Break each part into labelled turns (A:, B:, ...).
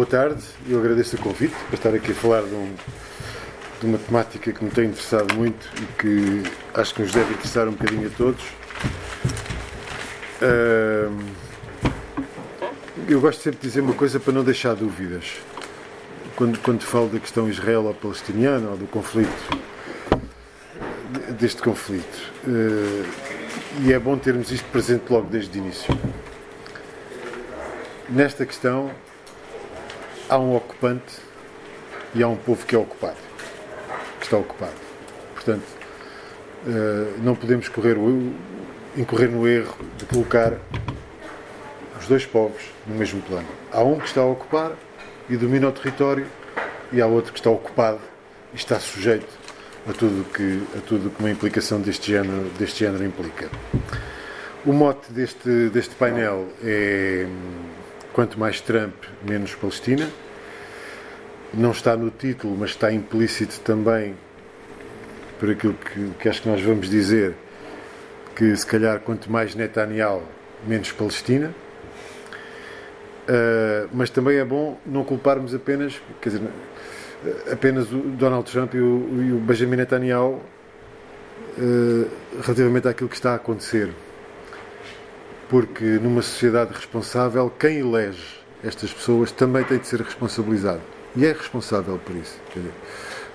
A: boa tarde. Eu agradeço o convite para estar aqui a falar de, um, de, uma temática que me tem interessado muito e que acho que nos deve interessar um bocadinho a todos. eu gosto sempre de dizer uma coisa para não deixar dúvidas. Quando, quando falo da questão israelo-palestiniana ou do conflito, deste conflito. Uh, e é bom termos isto presente logo desde o início. Nesta questão, há um ocupante e há um povo que é ocupado, que está ocupado. Portanto, uh, não podemos correr o, incorrer no erro de colocar os dois povos no mesmo plano. Há um que está a ocupar e domina o território e há outro que está ocupado e está sujeito a tudo que a tudo que uma implicação deste género deste género implica. O mote deste deste painel é quanto mais Trump menos Palestina. Não está no título, mas está implícito também por aquilo que, que acho que nós vamos dizer que se calhar quanto mais Netanyahu menos Palestina. Uh, mas também é bom não culparmos apenas, quer dizer, apenas o Donald Trump e o, e o Benjamin Netanyahu uh, relativamente àquilo que está a acontecer. Porque numa sociedade responsável, quem elege estas pessoas também tem de ser responsabilizado. E é responsável por isso.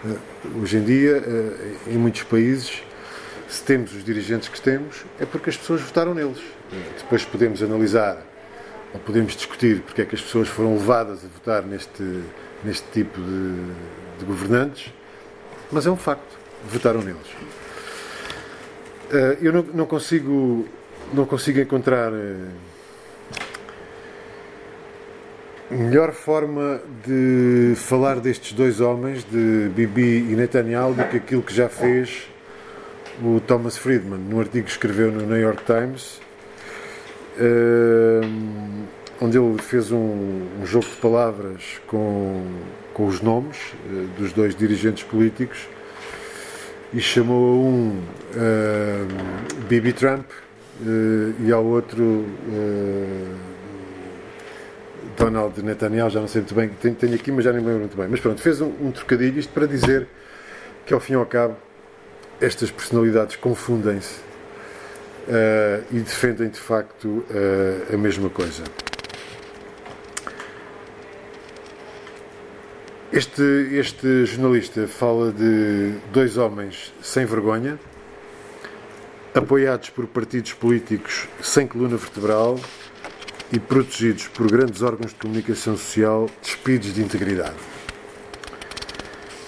A: Uh, hoje em dia, uh, em muitos países, se temos os dirigentes que temos, é porque as pessoas votaram neles. Depois podemos analisar ou podemos discutir porque é que as pessoas foram levadas a votar neste neste tipo de, de governantes, mas é um facto. Votaram neles. Uh, eu não, não, consigo, não consigo encontrar melhor forma de falar destes dois homens, de Bibi e Netanyahu, do que aquilo que já fez o Thomas Friedman, no artigo que escreveu no New York Times. Uh, onde ele fez um, um jogo de palavras com, com os nomes uh, dos dois dirigentes políticos e chamou a um uh, Bibi Trump uh, e ao outro Donald Netanyahu, já não sei muito bem, tenho, tenho, aqui, mas já nem me lembro muito bem. Mas pronto, fez um, um trocadilho, isto para dizer que ao fim e ao cabo estas personalidades confundem-se uh, e defendem de facto uh, a mesma coisa. Este, este jornalista fala de dois homens sem vergonha, apoiados por partidos políticos sem coluna vertebral e protegidos por grandes órgãos de comunicação social despidos de integridade.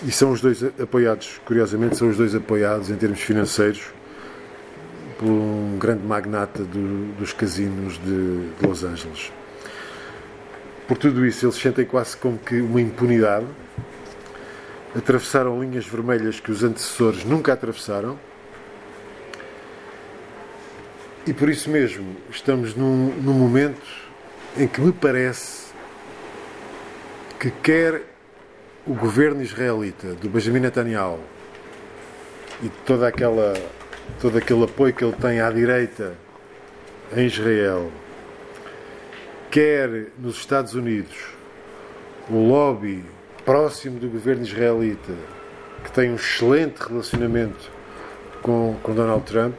A: E são os dois apoiados, curiosamente, são os dois apoiados em termos financeiros por um grande magnata do, dos casinos de, de Los Angeles. Por tudo isso, eles sentem quase como que uma impunidade. Atravessaram linhas vermelhas que os antecessores nunca atravessaram. E por isso mesmo, estamos num, num momento em que me parece que quer o governo israelita, do Benjamin Netanyahu, e toda aquela, todo aquele apoio que ele tem à direita em Israel, quer nos Estados Unidos o lobby próximo do governo israelita, que tem um excelente relacionamento com, com Donald Trump,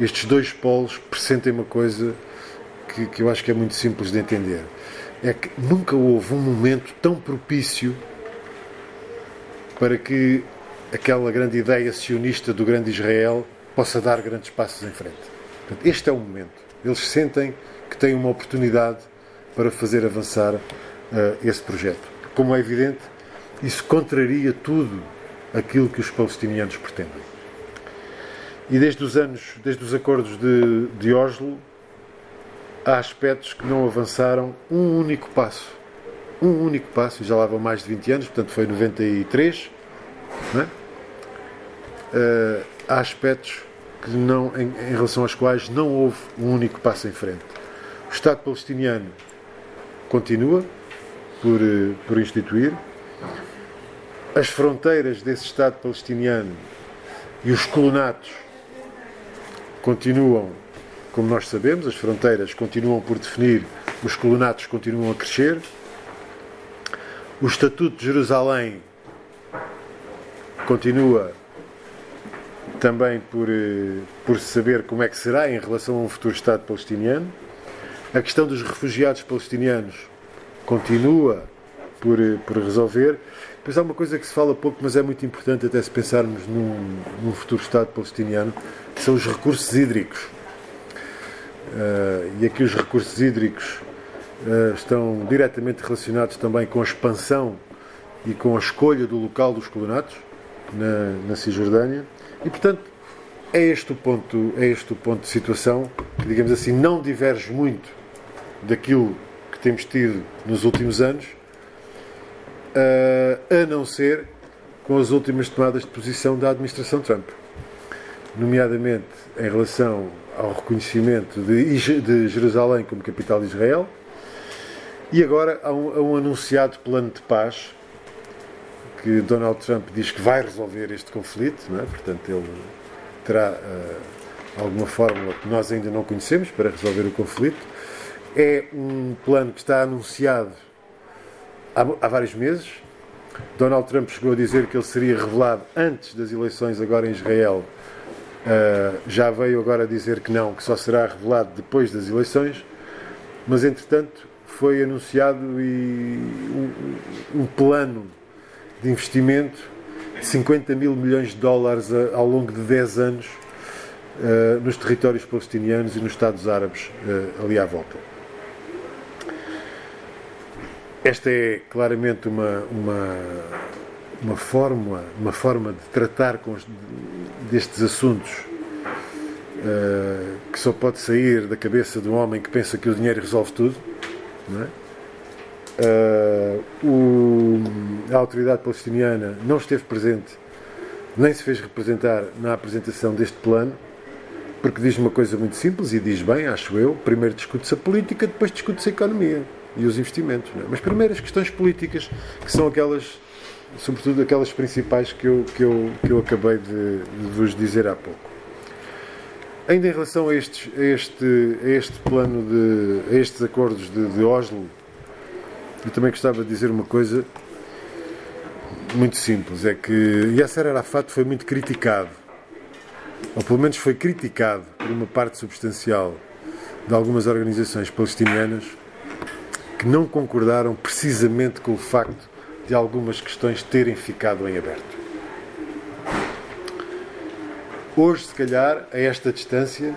A: estes dois polos pressentem uma coisa que, que eu acho que é muito simples de entender. É que nunca houve um momento tão propício para que aquela grande ideia sionista do grande Israel possa dar grandes passos em frente. Portanto, este é o momento. Eles sentem que têm uma oportunidade para fazer avançar uh, esse projeto. Como é evidente, isso contraria tudo aquilo que os palestinianos pretendem. E desde os anos, desde os acordos de, de Oslo, há aspectos que não avançaram um único passo. Um único passo, e já lá vão mais de 20 anos, portanto foi 93. Não é? Uh, há aspectos que não, em, em relação aos quais não houve um único passo em frente. O Estado palestiniano continua por, eh, por instituir. As fronteiras desse Estado palestiniano e os colonatos continuam, como nós sabemos, as fronteiras continuam por definir, os colonatos continuam a crescer. O Estatuto de Jerusalém continua também por, eh, por saber como é que será em relação a um futuro Estado palestiniano. A questão dos refugiados palestinianos continua por, eh, por resolver. Depois há uma coisa que se fala pouco, mas é muito importante até se pensarmos num, num futuro Estado palestiniano, que são os recursos hídricos. Uh, e aqui os recursos hídricos uh, estão diretamente relacionados também com a expansão e com a escolha do local dos colonatos na, na Cisjordânia. E, portanto, é este, o ponto, é este o ponto de situação que, digamos assim, não diverge muito daquilo que temos tido nos últimos anos, a não ser com as últimas tomadas de posição da administração Trump, nomeadamente em relação ao reconhecimento de, Jerusalém como capital de Israel e agora há um, há um anunciado plano de paz que Donald Trump diz que vai resolver este conflito, é? portanto ele terá uh, alguma fórmula que nós ainda não conhecemos para resolver o conflito. É um plano que está anunciado há, há vários meses. Donald Trump chegou a dizer que ele seria revelado antes das eleições agora em Israel. Uh, já veio agora dizer que não, que só será revelado depois das eleições. Mas entretanto foi anunciado um, um plano de investimento de 50 mil milhões de dólares a, ao longo de 10 anos uh, nos territórios palestinianos e nos Estados Árabes uh, ali à volta. Esta é claramente uma, uma, uma, forma, uma forma de tratar com os, destes assuntos uh, que só pode sair da cabeça de um homem que pensa que o dinheiro resolve tudo. Não é? Uh, o, a autoridade palestiniana não esteve presente, nem se fez representar na apresentação deste plano, porque diz uma coisa muito simples e diz bem, acho eu: primeiro discute-se a política, depois discute-se a economia e os investimentos. É? Mas primeiro as questões políticas, que são aquelas, sobretudo aquelas principais que eu, que eu, que eu acabei de, de vos dizer há pouco. Ainda em relação a, estes, a, este, a este plano de a estes acordos de, de Oslo, eu também gostava de dizer uma coisa muito simples, é que Yasser Arafat foi muito criticado, ou pelo menos foi criticado por uma parte substancial de algumas organizações palestinianas que não concordaram precisamente com o facto de algumas questões terem ficado em aberto. Hoje, se calhar, a esta distância,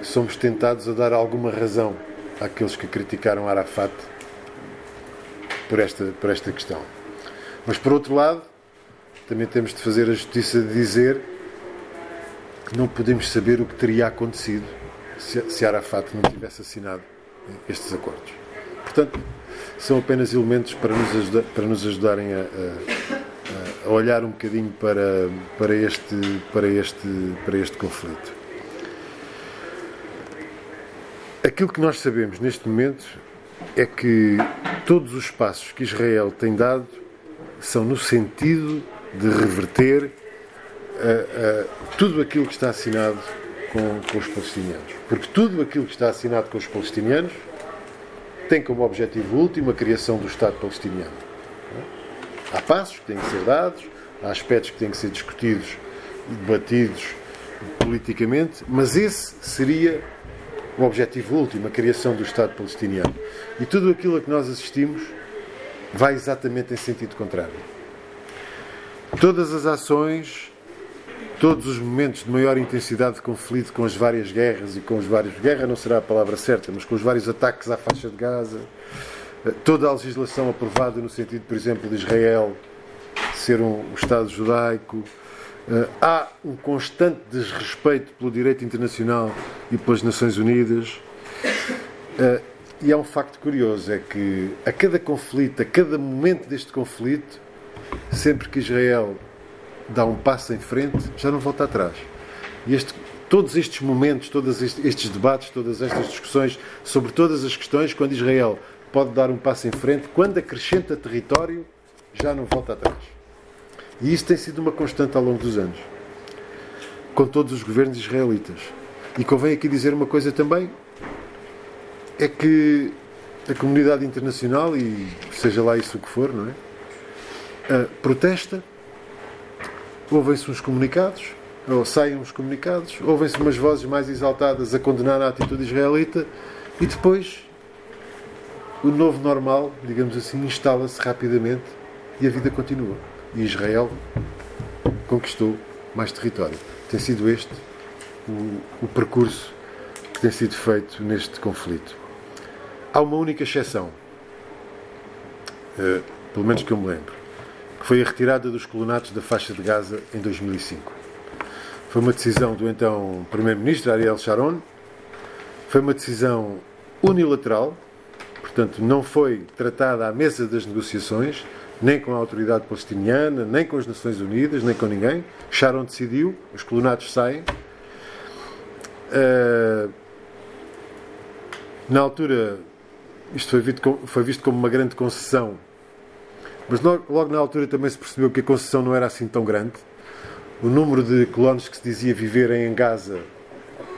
A: somos tentados a dar alguma razão àqueles que criticaram Arafat por esta, por esta questão. Mas, por outro lado, também temos de fazer a justiça de dizer que não podemos saber o que teria acontecido se, se Arafat não tivesse assinado estes acordos. Portanto, são apenas elementos para nos, ajudar, para nos ajudarem a, a, a, olhar um bocadinho para, para, este, para, este, para este conflito. Aquilo que nós sabemos neste momento é que todos os passos que Israel tem dado são no sentido de reverter uh, uh, tudo aquilo que está assinado com, com os palestinianos. Porque tudo aquilo que está assinado com os palestinianos tem como objetivo último a criação do Estado palestiniano. Há passos que têm que ser dados, há aspectos que têm que ser discutidos e debatidos politicamente, mas esse seria o objetivo último, a criação do Estado palestiniano. E tudo aquilo a que nós assistimos vai exatamente em sentido contrário. Todas as ações, todos os momentos de maior intensidade de conflito com as várias guerras e com os vários. Guerra não será a palavra certa, mas com os vários ataques à faixa de Gaza, toda a legislação aprovada no sentido, por exemplo, de Israel ser um, Estado judaico, Uh, há um constante desrespeito pelo direito internacional e pelas Nações Unidas. Uh, e há um facto curioso: é que a cada conflito, a cada momento deste conflito, sempre que Israel dá um passo em frente, já não volta atrás. E este, todos estes momentos, todos estes debates, todas estas discussões sobre todas as questões, quando Israel pode dar um passo em frente, quando acrescenta território, já não volta atrás. E isso tem sido uma constante ao longo dos anos, com todos os governos israelitas. E convém aqui dizer uma coisa também: é que a comunidade internacional, e seja lá isso o que for, não é? uh, protesta, ouvem-se uns comunicados, ou saem uns comunicados, ouvem-se umas vozes mais exaltadas a condenar a atitude israelita e depois o novo normal, digamos assim, instala-se rapidamente e a vida continua. E Israel conquistou mais território. Tem sido este o, o percurso que tem sido feito neste conflito. Há uma única exceção, uh, pelo menos que eu me lembro, foi a retirada dos colonatos da faixa de Gaza em 2005. Foi uma decisão do então Primeiro-Ministro Ariel Sharon, foi uma decisão unilateral, portanto, não foi tratada à mesa das negociações, nem com a autoridade palestiniana, nem com as Nações Unidas, nem com ninguém. Sharon decidiu, os colonatos saem. Uh, na altura, isto foi visto, como, foi visto como uma grande concessão, mas logo, na altura também se percebeu que a concessão não era assim tão grande. O número de colonos que se dizia viverem em Gaza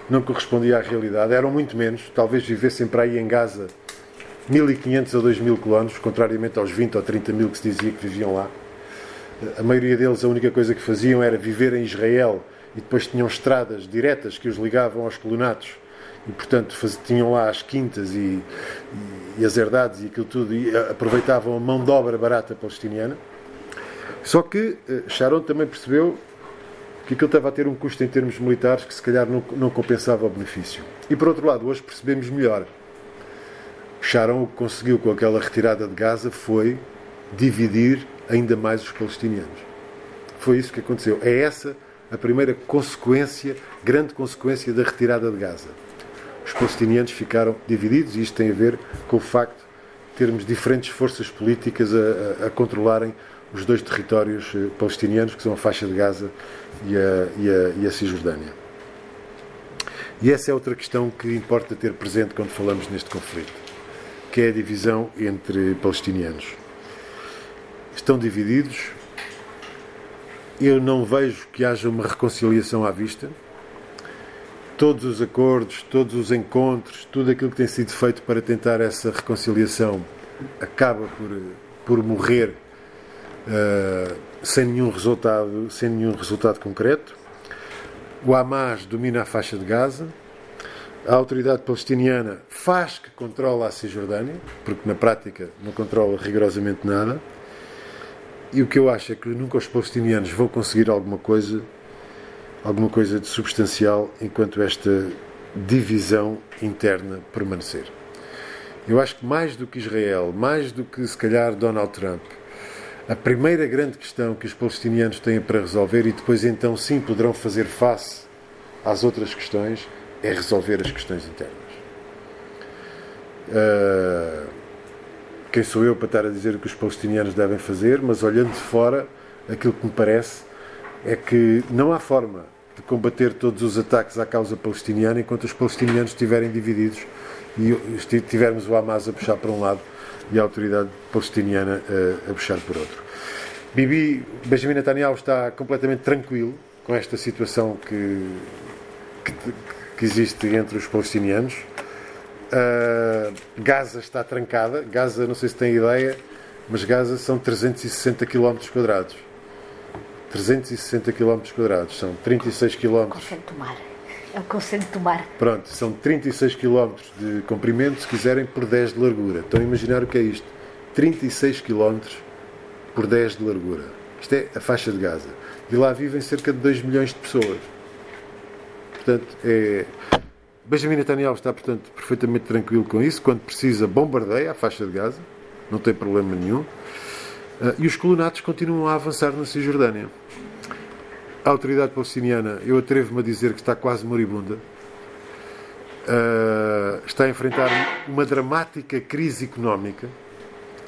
A: não correspondia à realidade, eram muito menos, talvez vivessem para aí em Gaza 1.500 a 2.000 colonos, contrariamente aos 20 ou 30 mil que se dizia que viviam lá. A maioria deles, a única coisa que faziam era viver em Israel e depois tinham estradas diretas que os ligavam aos colonatos e, portanto, faz, tinham lá as quintas e, e, e, as herdades e aquilo tudo e aproveitavam a mão de obra barata palestiniana. Só que uh, Sharon também percebeu que aquilo estava a ter um custo em termos militares que se calhar não, não compensava o benefício. E por outro lado, hoje percebemos melhor Sharon o que conseguiu com aquela retirada de Gaza foi dividir ainda mais os palestinianos. Foi isso que aconteceu. É essa a primeira consequência, grande consequência da retirada de Gaza. Os palestinianos ficaram divididos e isto tem a ver com o facto de termos diferentes forças políticas a, a, a controlarem os dois territórios eh, palestinianos, que são a faixa de Gaza e a, e e a Cisjordânia. E essa é outra questão que importa ter presente quando falamos neste conflito que é a divisão entre palestinianos. Estão divididos. Eu não vejo que haja uma reconciliação à vista. Todos os acordos, todos os encontros, tudo aquilo que tem sido feito para tentar essa reconciliação acaba por, por morrer uh, sem nenhum resultado, sem nenhum resultado concreto. O Hamas domina a faixa de Gaza a autoridade palestiniana faz que controla a Cisjordânia, porque na prática não controla rigorosamente nada. E o que eu acho é que nunca os palestinianos vão conseguir alguma coisa, alguma coisa de substancial enquanto esta divisão interna permanecer. Eu acho que mais do que Israel, mais do que se calhar Donald Trump, a primeira grande questão que os palestinianos têm para resolver e depois então sim poderão fazer face às outras questões é resolver as questões internas. Uh, quem sou eu para estar a dizer o que os palestinianos devem fazer, mas olhando de fora, aquilo que me parece é que não há forma de combater todos os ataques à causa palestiniana enquanto os palestinianos estiverem divididos e tivermos o Hamas a puxar para um lado e a autoridade palestiniana a, a puxar por outro. Bibi, Benjamin Netanyahu está completamente tranquilo com esta situação que, que, que existe entre os palestinianos. Uh, Gaza está trancada. Gaza, não sei se tem ideia, mas Gaza são 360 km quadrados. 360 km quadrados, são 36 km.
B: Conselho Mar. É o Conselho do Mar.
A: Pronto, são 36 km de comprimento, se quiserem, por 10 de largura. Estão a imaginar o que é isto? 36 km por 10 de largura. Isto é a faixa de Gaza. E lá vivem cerca de 2 milhões de pessoas. Portanto, é... Benjamin Netanyahu está, portanto, perfeitamente tranquilo com isso. Quando precisa, bombardeia a faixa de Gaza, não tem problema nenhum. Uh, e os colonatos continuam a avançar na Cisjordânia. A autoridade palestiniana, eu atrevo-me a dizer que está quase moribunda. Uh, está a enfrentar uma dramática crise económica.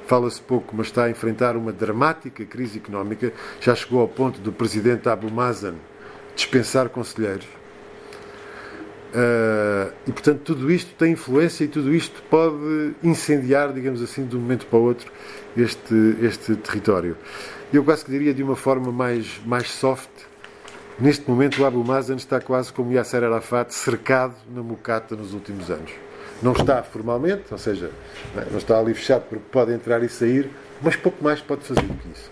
A: Fala-se pouco, mas está a enfrentar uma dramática crise económica. Já chegou ao ponto do presidente Abu Mazen dispensar conselheiros Uh, e portanto tudo isto tem influência e tudo isto pode incendiar, digamos assim, de um momento para o outro este, este território. Eu quase que diria de uma forma mais, mais soft. Neste momento o Abu Mazen está quase como Yasser Arafat cercado na Mocata nos últimos anos. Não está formalmente, ou seja, não está ali fechado porque pode entrar e sair, mas pouco mais pode fazer do que isso.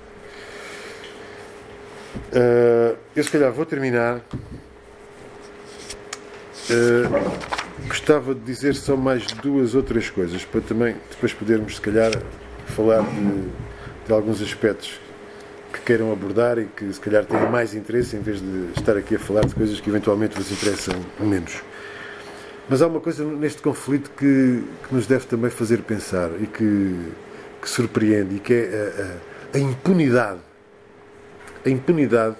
A: Uh, eu se calhar vou terminar. Uh, gostava de dizer só mais duas ou três coisas para também depois podermos se calhar falar de, de alguns aspectos que queiram abordar e que se calhar tenham mais interesse em vez de estar aqui a falar de coisas que eventualmente vos interessam menos. Mas há uma coisa neste conflito que, que nos deve também fazer pensar e que, que surpreende e que é a, a, a impunidade. A impunidade.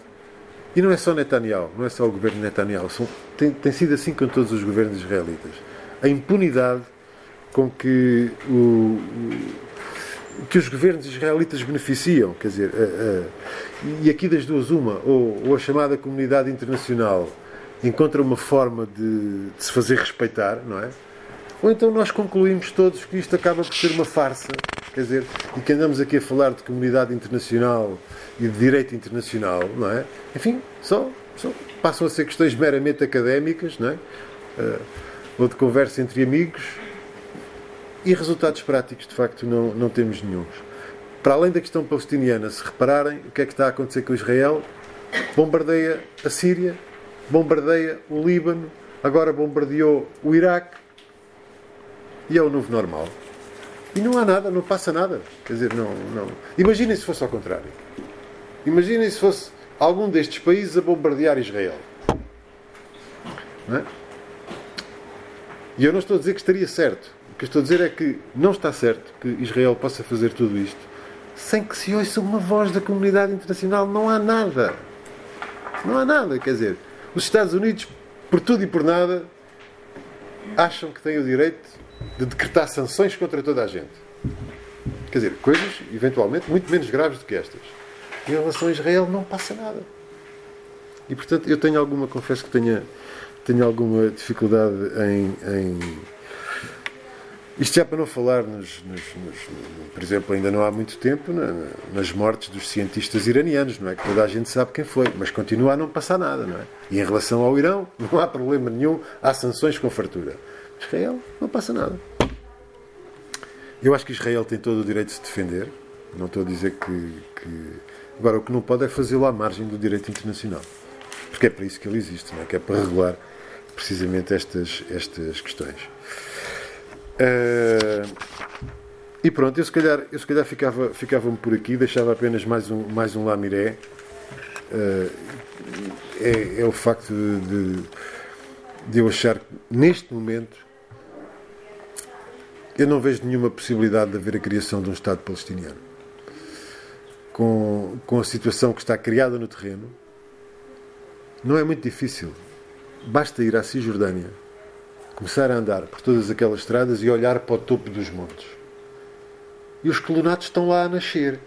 A: E não é só Netanyahu, não é só o governo Netanyahu. São, tem, tem sido assim com todos os governos israelitas. A impunidade com que o, que os governos israelitas beneficiam, quer dizer, e aqui das duas uma, ou, ou, a chamada comunidade internacional encontra uma forma de, de, se fazer respeitar, não é? Ou então nós concluímos todos que isto acaba por ser uma farsa, quer dizer, e que andamos aqui a falar de comunidade internacional e de direito internacional, não é? Enfim, só, só passam a ser questões meramente académicas, não é? Uh, ou de conversa entre amigos, e resultados práticos, de facto, não, não temos nenhum. Para além da questão palestiniana, se repararem, o que é que está a acontecer com Israel? Bombardeia a Síria, bombardeia o Líbano, agora bombardeou o Iraque e é o novo normal. E não há nada, não passa nada. Quer dizer, não. não. Imaginem se fosse ao contrário. Imaginem se fosse algum destes países a bombardear Israel. É? E eu não estou a dizer que estaria certo que estou a dizer é que não está certo que Israel possa fazer tudo isto sem que se ouça uma voz da comunidade internacional. Não há nada. Não há nada. Quer dizer, os Estados Unidos, por tudo e por nada, acham que têm o direito de decretar sanções contra toda a gente. Quer dizer, coisas, eventualmente, muito menos graves do que estas. Em relação a Israel, não passa nada. E, portanto, eu tenho alguma, confesso que tenha, tenho alguma dificuldade em, em isto já para não falar, nos, nos, nos, por exemplo, ainda não há muito tempo, na, nas mortes dos cientistas iranianos, não é? Que toda a gente sabe quem foi, mas continua a não passar nada, não é? E em relação ao Irão, não há problema nenhum, há sanções com fartura. Israel, não passa nada. Eu acho que Israel tem todo o direito de se defender, não estou a dizer que. que... Agora, o que não pode é fazê-lo à margem do direito internacional. Porque é para isso que ele existe, não é? Que é para regular precisamente estas, estas questões. Uh, e pronto, eu se calhar, eu se calhar ficava, ficava-me por aqui, deixava apenas mais um, mais um lamiré. Uh, é, é, o facto de, de, de, eu achar que neste momento eu não vejo nenhuma possibilidade de haver a criação de um Estado palestiniano. Com, com a situação que está criada no terreno, não é muito difícil. Basta ir à Cisjordânia começar a andar por todas aquelas estradas e olhar para o topo dos montes. E os colonatos estão lá a nascer.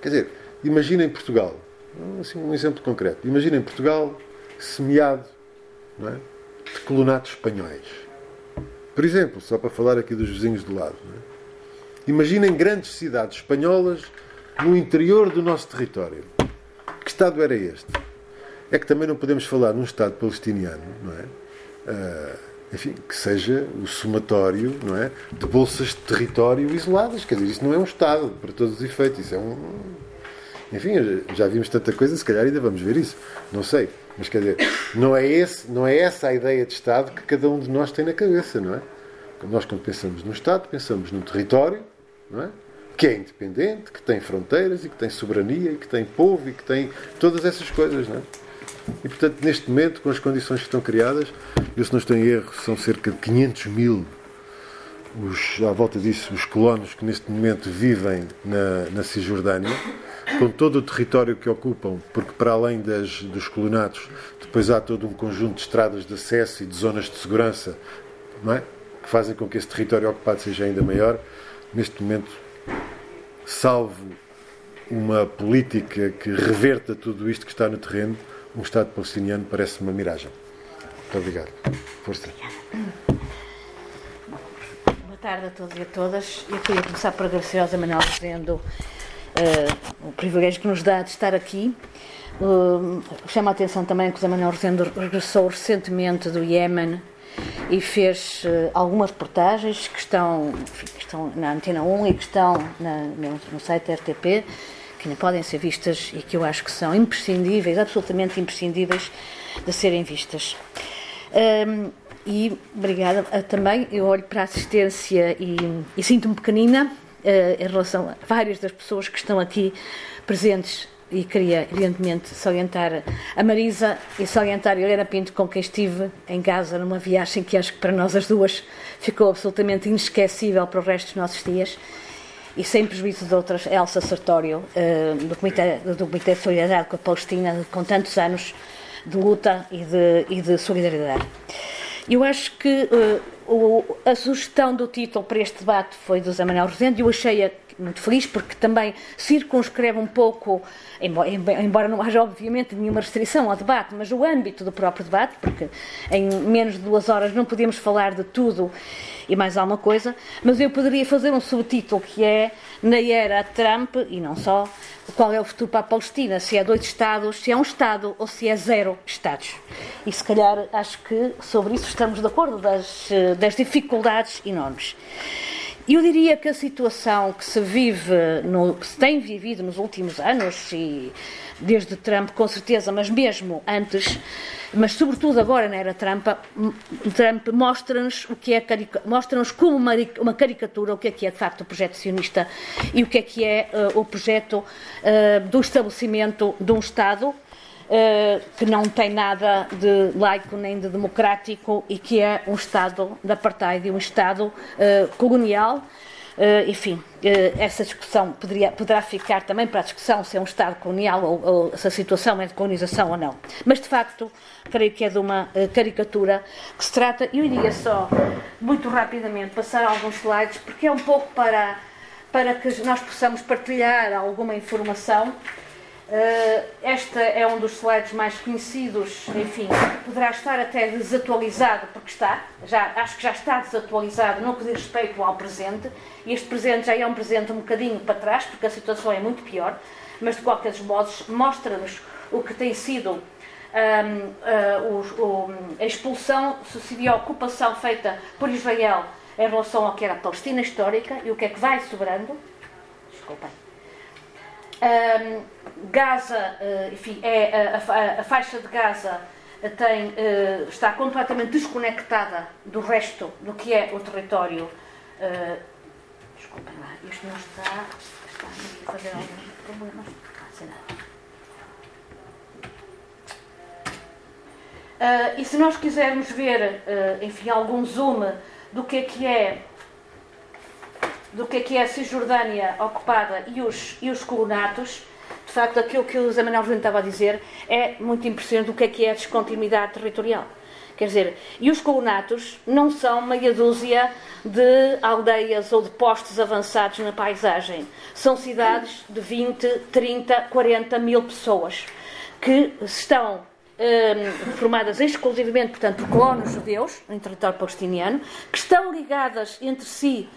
A: Quer dizer, imaginem Portugal, assim, um exemplo concreto. Imaginem Portugal semeado é? de colonatos espanhóis. Por exemplo, só para falar aqui dos vizinhos do lado. É? Imaginem grandes cidades espanholas no interior do nosso território. Que Estado era este? É que também não podemos falar num Estado palestiniano, não é? Uh, enfim, que seja o somatório não é, de bolsas de território isoladas. Quer dizer, isso não é um Estado, para todos os efeitos. Isso é um. Enfim, já vimos tanta coisa, se calhar ainda vamos ver isso. Não sei. Mas quer dizer, não é, esse, não é essa a ideia de Estado que cada um de nós tem na cabeça, não é? Nós, quando pensamos no Estado, pensamos num território, não é? Que é independente, que tem fronteiras e que tem soberania e que tem povo e que tem todas essas coisas, não é? E, portanto, neste momento, com as condições que estão criadas, eu se não estou em erro, são cerca de 500 mil os, à volta disso, os colonos que neste momento vivem na, na Cisjordânia, com todo o território que ocupam, porque para além das, dos colonatos, depois há todo um conjunto de estradas de acesso e de zonas de segurança, é? Que fazem com que esse território ocupado seja ainda maior. Neste momento, salvo uma política que reverta tudo isto que está no terreno, um Estado palestiniano parece uma miragem. Muito obrigado. Força.
B: Boa tarde a todos e a todas. Eu queria começar por agradecer ao Zé Manuel dizendo uh, o privilégio que nos dá de estar aqui. Uh, chama a atenção também que o Zé Manuel Rosendo regressou recentemente do Iémen e fez uh, algumas reportagens que estão, enfim, que estão na Antena 1 e que estão na, no, no site RTP que não podem ser vistas e que eu acho que são imprescindíveis, absolutamente imprescindíveis de serem vistas. Um, e obrigada também, eu olho para a assistência e, e sinto-me pequenina em relação a várias das pessoas que estão aqui presentes e queria, evidentemente, salientar a Marisa e salientar a Helena Pinto, com quem estive em casa numa viagem que acho que para nós as duas ficou absolutamente inesquecível para o resto dos nossos dias. E sem prejuízo de outras, Elsa Sartório, eh, do Comitê, do Comitê de Solidariedade com a Palestina, com tantos anos de luta e de, e de solidariedade. Eu acho que uh, a sugestão do título para este debate foi do Zé Manuel Rosendo e eu achei-a muito feliz porque também circunscreve um pouco, embora não haja obviamente nenhuma restrição ao debate, mas o âmbito do próprio debate, porque em menos de duas horas não podemos falar de tudo e mais alguma coisa, mas eu poderia fazer um subtítulo que é Na era Trump, e não só, qual é o futuro para a Palestina, se é dois Estados, se é um Estado ou se é zero Estados. E se calhar acho que sobre isso estamos de acordo. Das, das dificuldades enormes. Eu diria que a situação que se vive, no, que se tem vivido nos últimos anos, e desde Trump com certeza, mas mesmo antes, mas sobretudo agora na era Trump, Trump mostra-nos o que é mostra-nos como uma, uma, caricatura o que é que é de facto o projeto sionista e o que é que é uh, o projeto uh, do estabelecimento de um Estado que não tem nada de laico nem de democrático e que é um Estado de apartheid, um Estado uh, colonial. Uh, enfim, essa discussão poderia, poderá ficar também para a discussão se é um Estado colonial ou, ou, se a situação é de colonização ou não. Mas, de facto, creio que é de uma caricatura que se trata. Eu iria só, muito rapidamente, passar alguns slides, porque é um pouco para, para que nós possamos partilhar alguma informação Uh, esta é um dos slides mais conhecidos, enfim, poderá estar até desatualizado, porque está, já, acho que já está desatualizado no que diz respeito ao presente, e este presente já é um presente um bocadinho para trás, porque a situação é muito pior, mas de qualquer modo mostra-nos o que tem sido um, uh, o, o, a expulsão sucedida a ocupação feita por Israel em relação ao que era a Palestina histórica e o que é que vai sobrando. Desculpem um, Gaza, uh, enfim, é a, a, a, faixa de Gaza tem, uh, está completamente desconectada do resto do que é o território. Uh, desculpem lá, isto não está. Está a fazer alguns problemas. Uh, e se nós quisermos ver, enfim, algum zoom do que é que é do que é que é a Cisjordânia ocupada e os, e os colonatos, de facto, aquilo que o José Manuel Júnior estava a dizer é muito impressionante do que é que é a descontinuidade territorial. Quer dizer, e os colonatos não são meia dúzia de aldeias ou de postos avançados na paisagem. São cidades de 20, 30, 40 mil pessoas que estão um, formadas exclusivamente, portanto, por colonos judeus, em território palestiniano, que estão ligadas entre si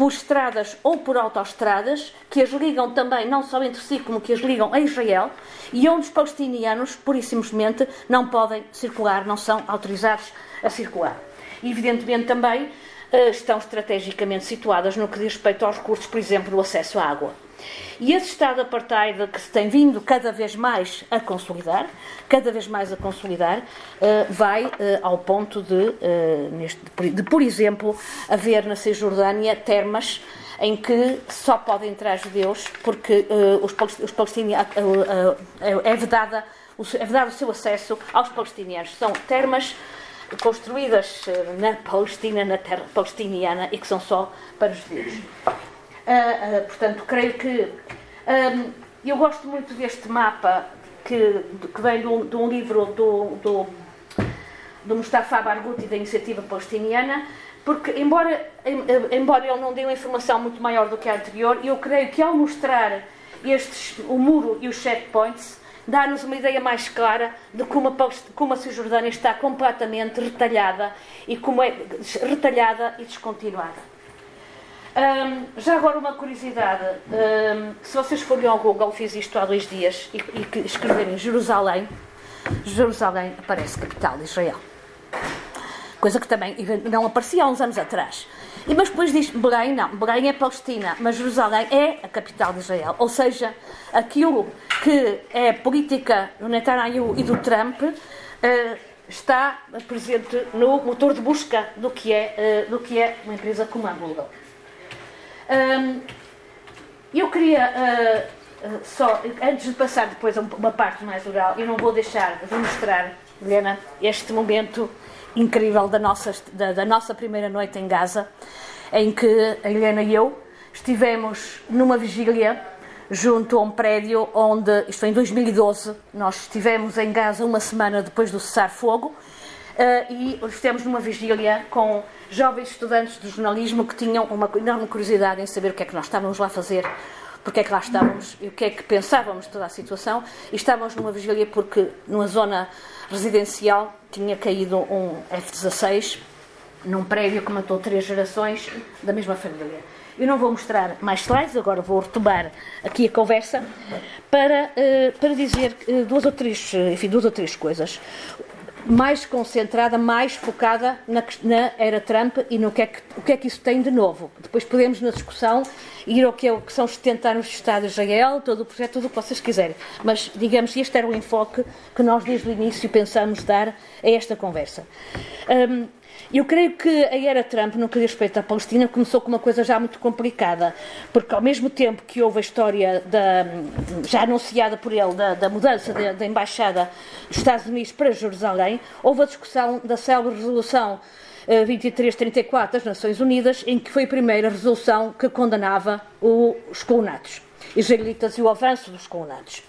B: por estradas ou por autoestradas, que as ligam também, não só entre si, como que as ligam a Israel, e onde os palestinianos, pura e simplesmente, não podem circular, não são autorizados a circular. Evidentemente, também eh, estão estrategicamente situadas no que diz respeito aos recursos, por exemplo, do acesso à água. E esse Estado apartheid que se tem vindo cada vez mais a consolidar, cada vez mais a consolidar, eh, vai eh, ao ponto de, eh, de, por exemplo, haver na Cisjordânia termas em que só podem entrar judeus porque os palestinianos é vedada é vedado o seu acesso aos palestinianos. São termas construídas na Palestina, na terra palestiniana e que são só para os judeus. Uh, uh, portanto, creio que. Um, eu gosto muito deste mapa que, que vem de um, de um livro do, do, do Mustafa Barghouti, da Iniciativa Palestiniana, porque, embora, embora ele não dê uma informação muito maior do que a anterior, eu creio que ao mostrar estes, o muro e os checkpoints, dá-nos uma ideia mais clara de como a, como a Cisjordânia está completamente retalhada e como é retalhada e descontinuada. Já agora uma curiosidade, se vocês forem ao Google, fiz isto há dois dias, e, e escreverem Jerusalém, Jerusalém aparece capital de Israel. Coisa que também não aparecia há uns anos atrás. E, mas depois diz Belém, não, Belém é Palestina, mas Jerusalém é a capital de Israel. Ou seja, aquilo que é política do Netanyahu e do Trump uh, está presente no motor de busca do que é, uh, do que é uma empresa como a Google. Um, eu queria uh, só, antes de passar depois a uma parte mais oral, eu não vou deixar de mostrar, Helena, este momento incrível da nossa, da, da nossa primeira noite em Gaza, em que a Helena e eu estivemos numa vigília junto a um prédio onde, isto em 2012, nós estivemos em Gaza uma semana depois do cessar-fogo uh, e estivemos numa vigília com jovens estudantes de jornalismo que tinham uma enorme curiosidade em saber o que é que nós estávamos lá a fazer, porque é que lá estávamos e o que é que pensávamos de toda a situação. E estávamos numa vigília porque numa zona residencial tinha caído um F-16 num prédio que matou três gerações da mesma família. Eu não vou mostrar mais slides, agora vou retomar aqui a conversa para, uh, para dizer uh, duas, ou três, enfim, duas ou três coisas. Mais concentrada, mais focada na, na era Trump e no que, é que, o que é que isso tem de novo. Depois podemos, na discussão, ir ao que, é, que são os 70 anos de Estado de Israel, todo o projeto, tudo o que vocês quiserem. Mas, digamos, este era o enfoque que nós, desde o início, pensamos dar a esta conversa. Um, eu creio que a era Trump, no que diz respeito à Palestina, começou com uma coisa já muito complicada, porque ao mesmo tempo que houve a história da, já anunciada por ele da, da mudança da embaixada dos Estados Unidos para Jerusalém, houve a discussão da célebre resolução 2334 das Nações Unidas, em que foi a primeira resolução que condenava os colonatos israelitas e o avanço dos colonatos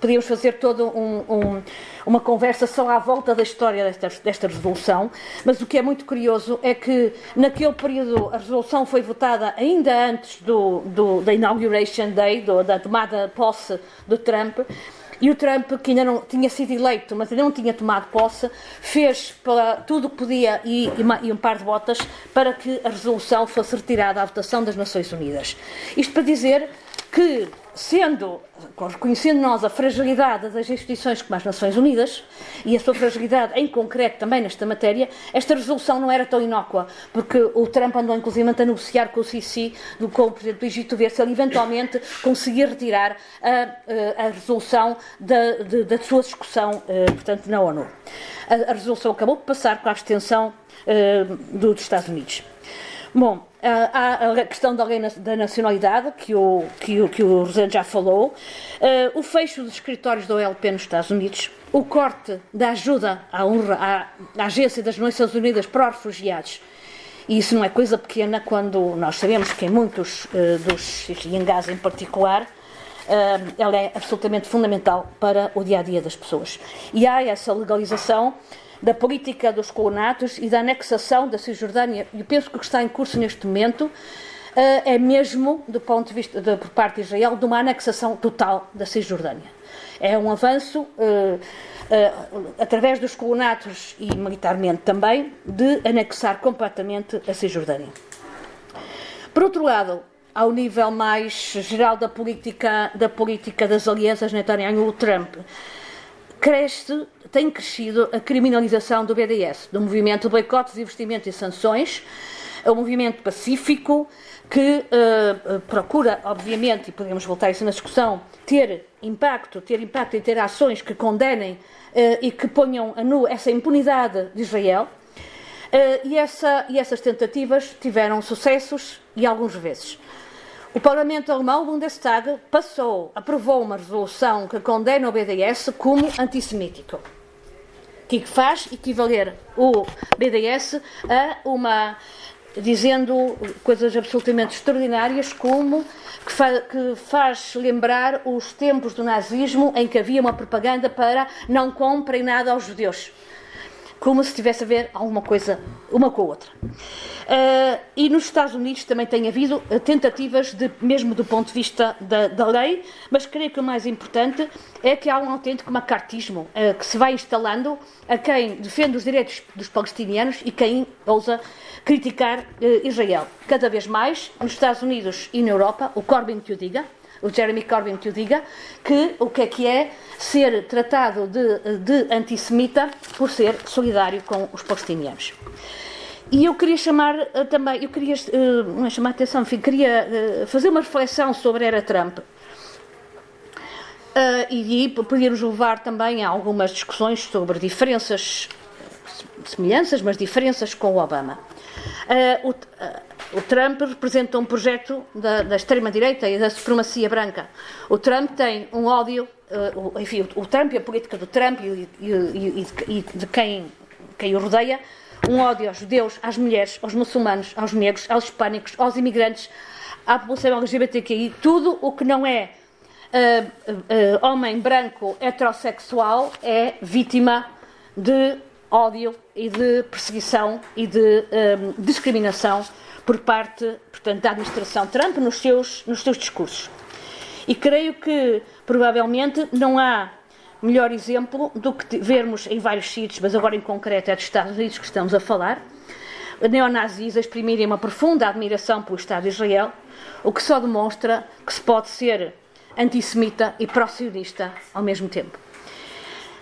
B: podíamos fazer toda um, um, uma conversa só à volta da história desta, desta, resolução, mas o que é muito curioso é que naquele período a resolução foi votada ainda antes do, do da Inauguration Day, do, da tomada posse do Trump. E o Trump, que ainda não tinha sido eleito, mas ainda não tinha tomado posse, fez para tudo o que podia e, e, e, um par de botas para que a resolução fosse retirada à votação das Nações Unidas. Isto para dizer que sendo, reconhecendo nós a fragilidade das instituições como as Nações Unidas e a sua fragilidade em concreto também nesta matéria, esta resolução não era tão inócua, porque o Trump andou inclusive a negociar com o Sisi, com o Presidente do Egito, ver se ele eventualmente conseguia retirar a, a resolução da, de, da sua discussão, eh, portanto, na ONU. A, a resolução acabou por passar com a abstenção eh, dos Estados Unidos. Bom, há a questão da da nacionalidade, que o, que o, que o Rosendo já falou, uh, o fecho dos escritórios da OLP nos Estados Unidos, o corte da ajuda à, à, à Agência das Nações Unidas para os Refugiados. E isso não é coisa pequena quando nós sabemos que em muitos uh, dos, e em particular, uh, ela é absolutamente fundamental para o dia a dia das pessoas. E há essa legalização da política dos colonatos e da anexação da Cisjordânia, eu penso que o que está em curso neste momento eh, é mesmo, do ponto de vista de, por parte de Israel, de uma anexação total da Cisjordânia. É um avanço, uh, uh, através dos colonatos e militarmente também, de anexar completamente a Cisjordânia. Por outro lado, ao nível mais geral da política, da política das alianças Netanyahu-Trump, cresce, tem crescido a criminalização do BDS, do movimento de boicotes, investimentos e sanções, é um movimento pacífico que uh, procura, obviamente, e podemos voltar a isso na discussão, ter impacto, ter impacto e ter ações que condenem uh, e que ponham a nu essa impunidade de Israel. Uh, e, essa, e essas tentativas tiveram sucessos e alguns vezes. O Parlamento alemão, o Bundestag, passou, aprovou uma resolução que condena o BDS como antissemítico, que faz equivaler o BDS a uma dizendo coisas absolutamente extraordinárias como que, fa que, faz lembrar os tempos do nazismo em que havia uma propaganda para não comprem nada aos judeus como se tivesse a ver alguma coisa uma com a outra. Uh, e nos Estados Unidos também tem havido uh, tentativas, de, mesmo do ponto de vista da, da, lei, mas creio que o mais importante é que há um autêntico macartismo uh, que se vai instalando a quem defende os direitos dos palestinianos e quem ousa criticar Israel. Cada vez mais, nos Estados Unidos e na Europa, o Corbyn que o diga, o Jeremy Corbyn que o diga, que o que é que é ser tratado de, de antissemita por ser solidário com os palestinianos. e eu queria chamar uh, também, eu queria uh, não é chamar a atenção, enfim, queria uh, fazer uma reflexão sobre era Trump. e poder-nos levar também a algumas discussões sobre diferenças, semelhanças, mas diferenças com o Obama. O, o, Trump representa um projeto da, da extrema-direita e da supremacia branca. O Trump tem um ódio, enfim, o, o Trump e a política do Trump e, e, e, e de quem, quem o rodeia um ódio aos judeus, às mulheres, aos muçulmanos, aos negros, aos hispânicos, aos imigrantes, à população LGBTQI, tudo o que não é uh, uh, homem branco heterossexual é vítima de ódio e de perseguição e de um, discriminação por parte, portanto, da administração Trump nos seus, nos seus discursos. E creio que, provavelmente, não há melhor exemplo do que vermos em vários sítios, mas agora em concreto é dos Estados Unidos que estamos a falar, neonazis a exprimirem uma profunda admiração pelo Estado de Israel, o que só demonstra que se pode ser antissemita e pró-sionista ao mesmo tempo.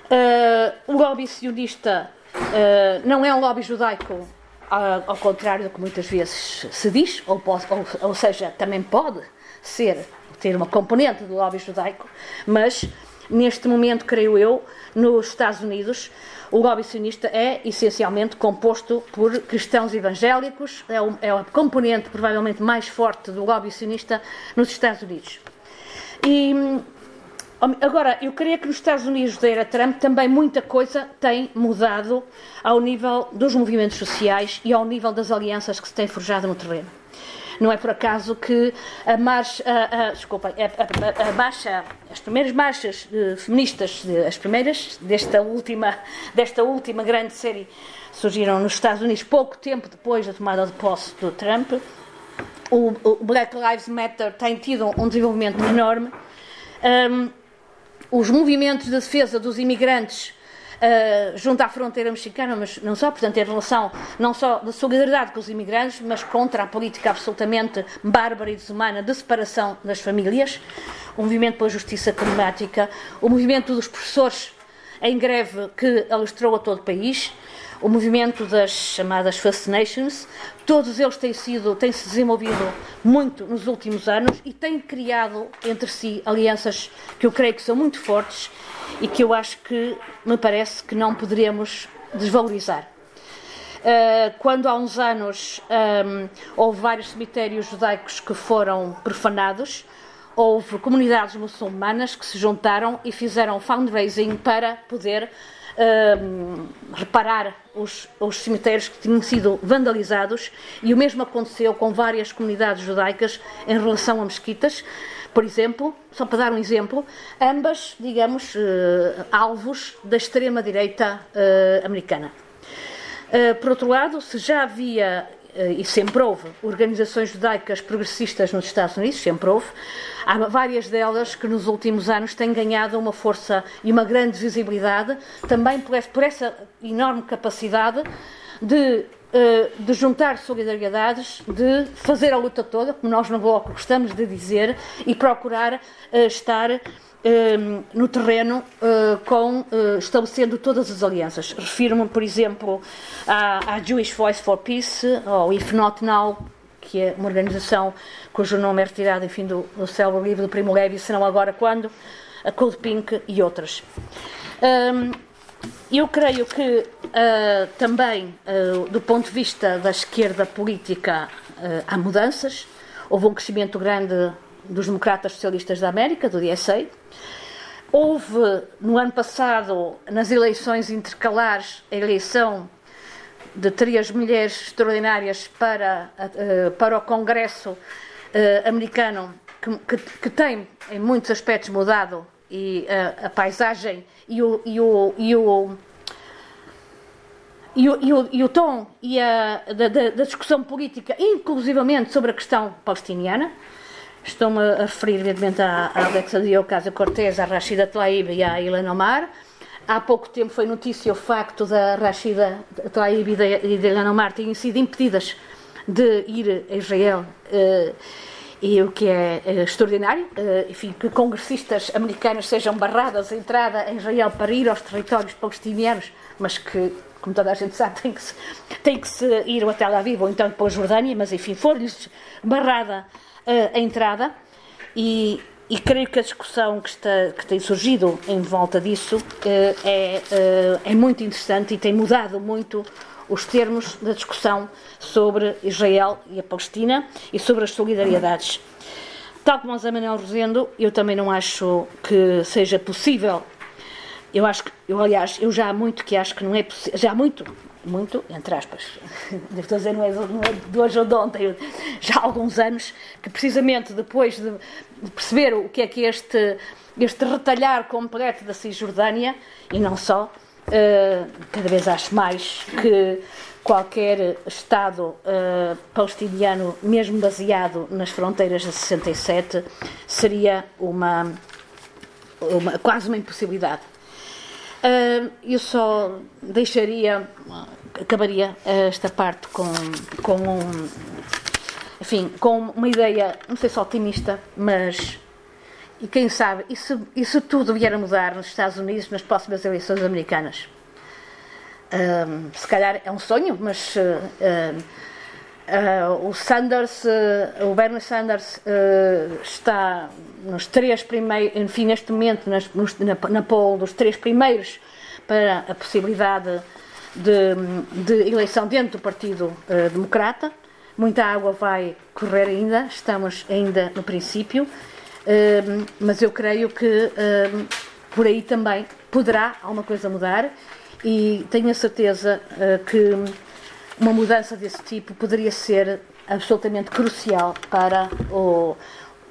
B: Uh, o lobby sionista uh, não é um lobby judaico, ao contrário do que muitas vezes se diz, ou, pode, ou, ou seja, também pode ser, ter uma componente do lobby judaico, mas Neste momento, creio eu, nos Estados Unidos, o lobby sionista é essencialmente composto por cristãos evangélicos, é, é a componente provavelmente mais forte do lobby sionista nos Estados Unidos. E agora, eu creio que nos Estados Unidos da era Trump também muita coisa tem mudado ao nível dos movimentos sociais e ao nível das alianças que se têm forjado no terreno. Não é por acaso que a marcha, a, a, desculpa, a, marcha, as primeiras marchas de, feministas, as primeiras desta última, desta última grande série, surgiram nos Estados Unidos pouco tempo depois da tomada de posse do Trump. O, o Black Lives Matter tem tido um desenvolvimento enorme. Um, os movimentos de defesa dos imigrantes uh, junto à fronteira mexicana, mas não só, portanto, em relação não só da solidariedade com os imigrantes, mas contra a política absolutamente bárbara e desumana de separação das famílias, o movimento pela justiça climática, o movimento dos professores em greve que alastrou a todo o país, o movimento das chamadas First Nations, todos eles têm, sido, têm se desenvolvido muito nos últimos anos e têm criado entre si alianças que eu creio que são muito fortes e que eu acho que me parece que não poderemos desvalorizar. Uh, quando há uns anos um, houve vários cemitérios judaicos que foram profanados, houve comunidades muçulmanas que se juntaram e fizeram fundraising para poder reparar os, os, cemitérios que tinham sido vandalizados e o mesmo aconteceu com várias comunidades judaicas em relação a mesquitas. Por exemplo, só para dar um exemplo, ambas, digamos, uh, alvos da extrema-direita uh, americana. Uh, por outro lado, se já havia e sempre houve organizações judaicas progressistas nos Estados Unidos, sempre houve. Há várias delas que nos últimos anos têm ganhado uma força e uma grande visibilidade, também por essa enorme capacidade de eh, de juntar solidariedades, de fazer a luta toda, como nós no Bloco gostamos de dizer, e procurar uh, estar uh, no terreno com, estabelecendo todas as alianças. Refiro-me, por exemplo, à, Jewish Voice for Peace, ou If Not Now, que é uma organização cujo nome é retirado, enfim, do, do célebre livro do Primo Levi, senão agora quando, a Cold Pink e outras. Um, eu creio que uh, também, do ponto de vista da esquerda política, há mudanças. Houve um crescimento grande dos democratas socialistas da América, do DSA. Houve, no ano passado, nas eleições intercalares, a eleição de três mulheres extraordinárias para, para o Congresso americano, que, que, que tem, em muitos aspectos, mudado e a, a paisagem e o, e o, e o e o, e o, e o, tom e a, da, da, discussão política, inclusivamente sobre a questão palestiniana. Estou-me a referir, evidentemente, à, à Alexandria Ocasio-Cortez, à Rashida Tlaib e à Ilan Omar. Há pouco tempo foi notícia o facto da Rashida Tlaib e da Ilan Omar terem sido impedidas de ir a Israel. Uh, e o que é, é extraordinário, uh, enfim, que congressistas americanos sejam barradas a entrada em Israel para ir aos territórios palestinianos, mas que, como toda a gente sabe, tem que se, tem que se ir ao Tel Aviv ou então para a Jordânia, mas enfim, for-lhes barrada a entrada e, e creio que a discussão que, está, que tem surgido em volta disso é, é muito interessante e tem mudado muito os termos da discussão sobre Israel e a Palestina e sobre as solidariedades. Tal como o Zé Manuel Rosendo, eu também não acho que seja possível. Eu acho que, eu, aliás, eu já há muito que acho que não é possível, já há muito, muito, entre aspas, devo dizer, não é, não é de hoje ou de ontem, já há alguns anos, que precisamente depois de, de perceber o que é que este, este retalhar completo da Cisjordânia, e não só, Uh, cada vez acho mais que qualquer Estado uh, palestiniano, mesmo baseado nas fronteiras de 67, seria uma, uma quase uma impossibilidade. Uh, eu só deixaria, acabaria esta parte com, com um, enfim, com uma ideia, não sei se otimista, mas e quem sabe, isso, isso tudo vier a mudar nos Estados Unidos nas próximas eleições americanas. Um, se calhar é um sonho, mas uh, uh, o Sanders, uh, o Bernie Sanders está nos três primeiros, enfim, neste momento nas, na, na poll dos três primeiros para a possibilidade de, de eleição dentro do Partido Democrata. Muita água vai correr ainda, estamos ainda no princípio mas eu creio que por aí também poderá alguma coisa mudar e tenho a certeza uh, que uma mudança desse tipo poderia ser absolutamente crucial para o,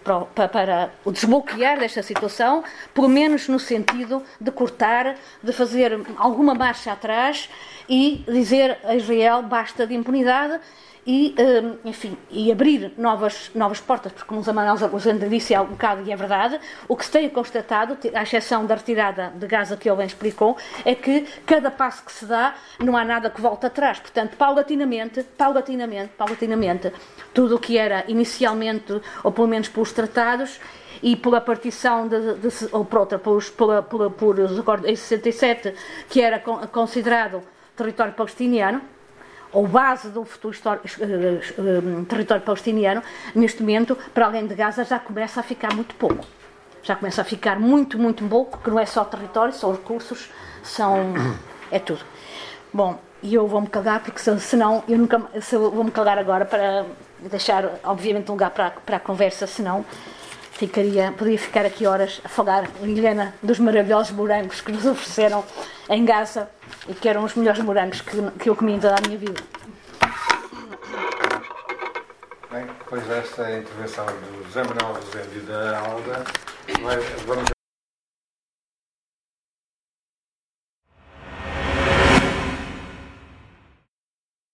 B: para, para o desbloquear desta situação, pelo menos no sentido de cortar, de fazer alguma marcha atrás e dizer a Israel basta de impunidade e, hum, enfim, e abrir novas, novas portas, porque como o Manuel Zagozenda disse há um bocado, e é verdade, o que se tem constatado, à exceção da retirada de Gaza que ele bem explicou, é que cada passo que se dá não há nada que volte atrás. Portanto, paulatinamente, paulatinamente, paulatinamente, tudo o que era inicialmente, ou pelo menos pelos tratados, e pela partição, de, de, ou por outra, pelos, pela, pela, por acordos em 67, que era considerado território palestiniano, ou base do futuro histórico, uh, uh, território palestiniano, neste momento, para além de Gaza, já começa a ficar muito pouco. Já começa a ficar muito, muito pouco, que não é só território, são recursos, são. é tudo. Bom, e eu vou-me calar, porque senão eu nunca. Se eu vou-me calar agora para deixar, obviamente, um lugar para, para a conversa, senão ficaria, poderia ficar aqui horas a falar, Helena, dos maravilhosos morangos que nos ofereceram em Gaza e que eram os melhores morangos que, que eu comi em toda a minha vida.
A: Bem, depois desta intervenção do Zé Manuel Rosendo e da Alda, vamos